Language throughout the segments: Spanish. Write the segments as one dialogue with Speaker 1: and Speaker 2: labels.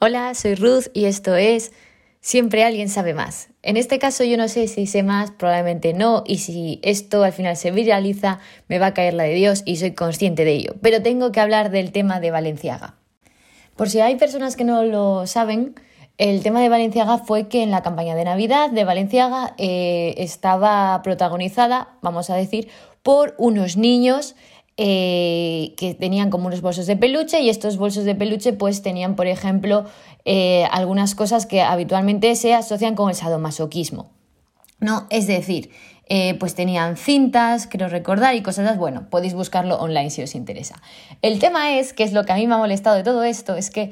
Speaker 1: Hola, soy Ruth y esto es Siempre alguien sabe más. En este caso yo no sé si sé más, probablemente no, y si esto al final se viraliza, me va a caer la de Dios y soy consciente de ello. Pero tengo que hablar del tema de Valenciaga. Por si hay personas que no lo saben, el tema de Valenciaga fue que en la campaña de Navidad de Valenciaga eh, estaba protagonizada, vamos a decir, por unos niños eh, que tenían como unos bolsos de peluche y estos bolsos de peluche pues tenían, por ejemplo, eh, algunas cosas que habitualmente se asocian con el sadomasoquismo. ¿no? Es decir, eh, pues tenían cintas, quiero recordar, y cosas, bueno, podéis buscarlo online si os interesa. El tema es, que es lo que a mí me ha molestado de todo esto, es que,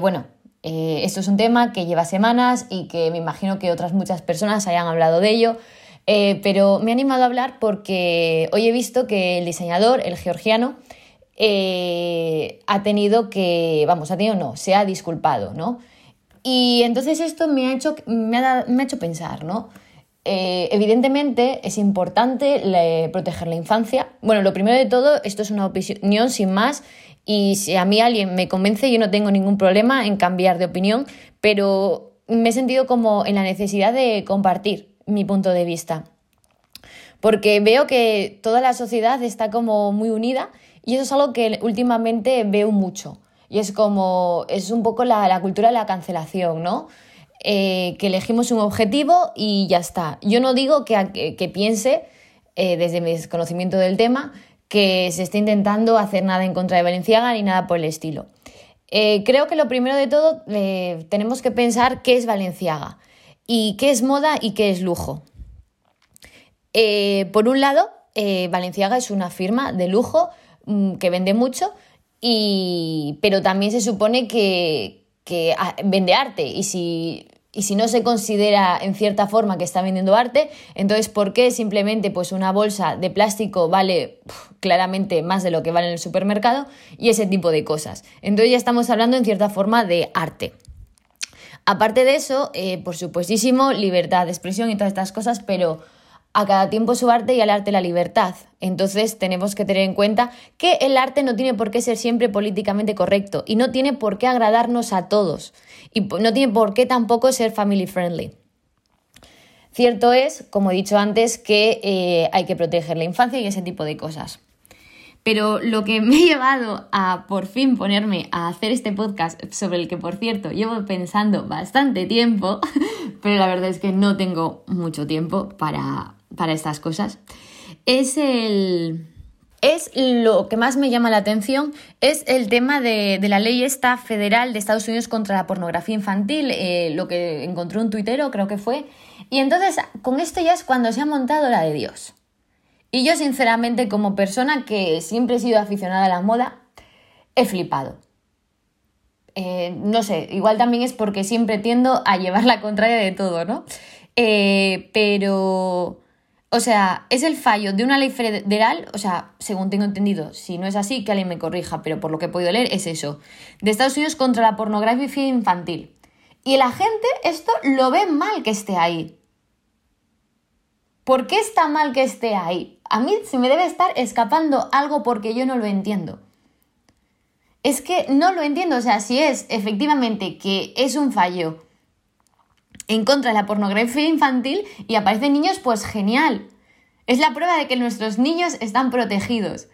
Speaker 1: bueno, esto es un tema que lleva semanas y que me imagino que otras muchas personas hayan hablado de ello, eh, pero me he animado a hablar porque hoy he visto que el diseñador, el georgiano, eh, ha tenido que, vamos, ha tenido no, se ha disculpado, ¿no? Y entonces esto me ha hecho, me ha, hecho pensar, ¿no? Eh, evidentemente es importante proteger la infancia. Bueno, lo primero de todo, esto es una opinión sin más y si a mí alguien me convence, yo no tengo ningún problema en cambiar de opinión, pero me he sentido como en la necesidad de compartir mi punto de vista. Porque veo que toda la sociedad está como muy unida y eso es algo que últimamente veo mucho. Y es como, es un poco la, cultura de la cancelación, ¿no? Eh, que elegimos un objetivo y ya está. Yo no digo que, que, piense, eh, desde mi desconocimiento del tema, que se esté intentando hacer nada en contra de Valenciaga ni nada por el estilo. Eh, creo que lo primero de todo tenemos que pensar qué es Valenciaga y qué es moda y qué es lujo. Eh, por un lado, eh, Valenciaga es una firma de lujo mm, que vende mucho, y, pero también se supone que, ah, vende arte y si, y si no se considera en cierta forma que está vendiendo arte, entonces ¿por qué simplemente pues una bolsa de plástico vale claramente más de lo que vale en el supermercado y ese tipo de cosas? Entonces ya estamos hablando en cierta forma de arte. Aparte de eso, eh, por supuestísimo, libertad de expresión y todas estas cosas, pero a cada tiempo su arte y al arte la libertad. Entonces tenemos que tener en cuenta que el arte no tiene por qué ser siempre políticamente correcto y no tiene por qué agradarnos a todos y no tiene por qué tampoco ser family friendly. Cierto es, como he dicho antes, que eh, hay que proteger la infancia y ese tipo de cosas. Pero lo que me ha llevado a por fin ponerme a hacer este podcast, sobre el que por cierto llevo pensando bastante tiempo, pero la verdad es que no tengo mucho tiempo para, estas cosas, es el... Es lo que más me llama la atención, es el tema de, la ley esta federal de Estados Unidos contra la pornografía infantil, eh, lo que encontró un tuitero, creo que fue. Y entonces, con esto ya es cuando se ha montado la de Dios. Y yo, sinceramente, como persona que siempre he sido aficionada a la moda, he flipado. Eh, no sé, igual también es porque siempre tiendo a llevar la contraria de todo, ¿no? Eh, pero, o sea, es el fallo de una ley federal, o sea, según tengo entendido, si no es así, que alguien me corrija, pero por lo que he podido leer es eso, de Estados Unidos contra la pornografía infantil. Y la gente esto lo ve mal que esté ahí. ¿Por qué está mal que esté ahí? A mí se me debe estar escapando algo porque yo no lo entiendo. Es que no lo entiendo, o sea, si es efectivamente que es un fallo en contra de la pornografía infantil y aparecen niños, pues genial. Es la prueba de que nuestros niños están protegidos.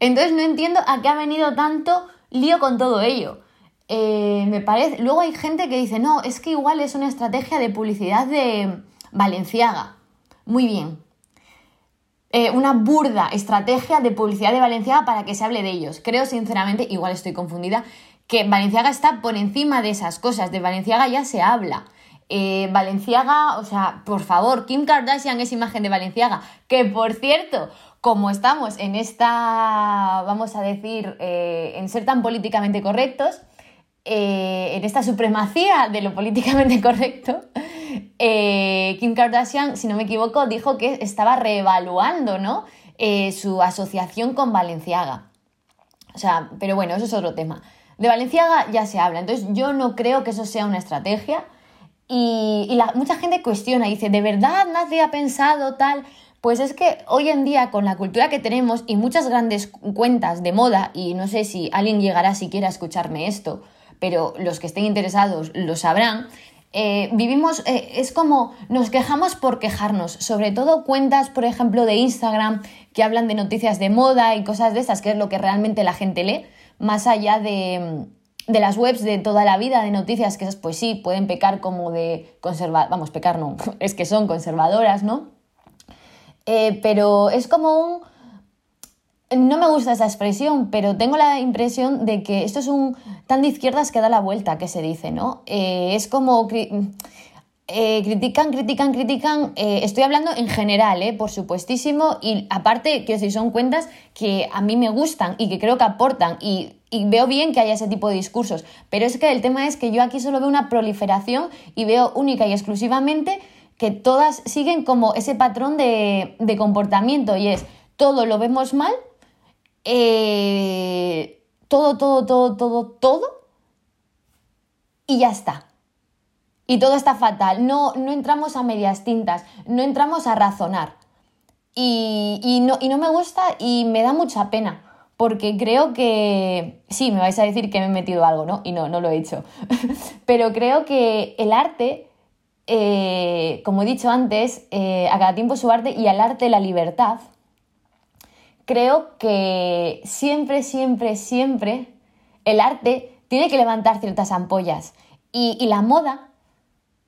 Speaker 1: Entonces no entiendo a qué ha venido tanto lío con todo ello. Eh, me parece. Luego hay gente que dice, no, es que igual es una estrategia de publicidad de Valenciaga. Muy bien. Eh, una burda estrategia de publicidad de Valenciaga para que se hable de ellos. Creo sinceramente, igual estoy confundida, que Valenciaga está por encima de esas cosas. De Valenciaga ya se habla. Eh, Valenciaga, o sea, por favor, Kim Kardashian es imagen de Valenciaga. Que por cierto, como estamos en esta, vamos a decir, eh, en ser tan políticamente correctos, en esta supremacía de lo políticamente correcto, eh, Kim Kardashian, si no me equivoco, dijo que estaba reevaluando ¿no? Eh, su asociación con Valenciaga. O sea, pero bueno, eso es otro tema. De Valenciaga ya se habla, entonces yo no creo que eso sea una estrategia. Y, mucha gente cuestiona y dice, ¿de verdad nadie ha pensado tal? Pues es que hoy en día, con la cultura que tenemos y muchas grandes cuentas de moda, y no sé si alguien llegará siquiera a escucharme esto, pero los que estén interesados lo sabrán. Eh, vivimos, eh, es como nos quejamos por quejarnos, sobre todo cuentas, por ejemplo, de Instagram que hablan de noticias de moda y cosas de esas, que es lo que realmente la gente lee, más allá de, de las webs de toda la vida de noticias, que esas pues sí, pueden pecar como de conservar, vamos, pecar no, es que son conservadoras, ¿no? Eh, pero es como un... No me gusta esa expresión, pero tengo la impresión de que esto es un tan de izquierdas que da la vuelta, que se dice, ¿no? Eh, es como... Eh, critican, critican, critican. estoy hablando en general, eh, por supuestísimo. Y aparte, quiero decir, son cuentas que a mí me gustan y que creo que aportan. Y, y, veo bien que haya ese tipo de discursos. Pero es que el tema es que yo aquí solo veo una proliferación y veo única y exclusivamente que todas siguen como ese patrón de, comportamiento y es todo lo vemos mal, eh, todo, todo, todo, todo, todo y ya está. Y todo está fatal. No, no entramos a medias tintas, no entramos a razonar. Y, no, y no me gusta y me da mucha pena porque creo que sí, me vais a decir que me he metido algo, ¿no? Y no, no lo he hecho. Pero creo que el arte eh, como he dicho antes, eh, a cada tiempo su arte y al arte la libertad, creo que siempre, siempre, siempre el arte tiene que levantar ciertas ampollas. Y, la moda,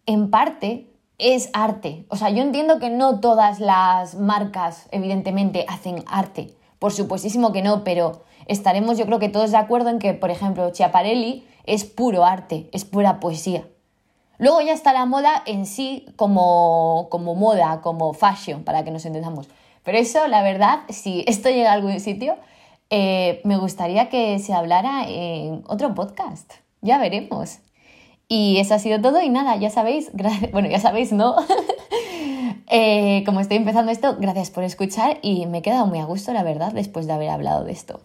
Speaker 1: en parte, es arte. O sea, yo entiendo que no todas las marcas, evidentemente, hacen arte. Por supuestísimo que no, pero estaremos yo creo que todos de acuerdo en que, por ejemplo, Chiaparelli es puro arte, es pura poesía. Luego ya está la moda en sí como, como moda, como fashion, para que nos entendamos. Pero eso, la verdad, si esto llega a algún sitio, eh, me gustaría que se hablara en otro podcast. Ya veremos. Y eso ha sido todo y nada, ya sabéis, bueno, ya sabéis, ¿no? Eh, como estoy empezando esto, gracias por escuchar y me he quedado muy a gusto, la verdad, después de haber hablado de esto.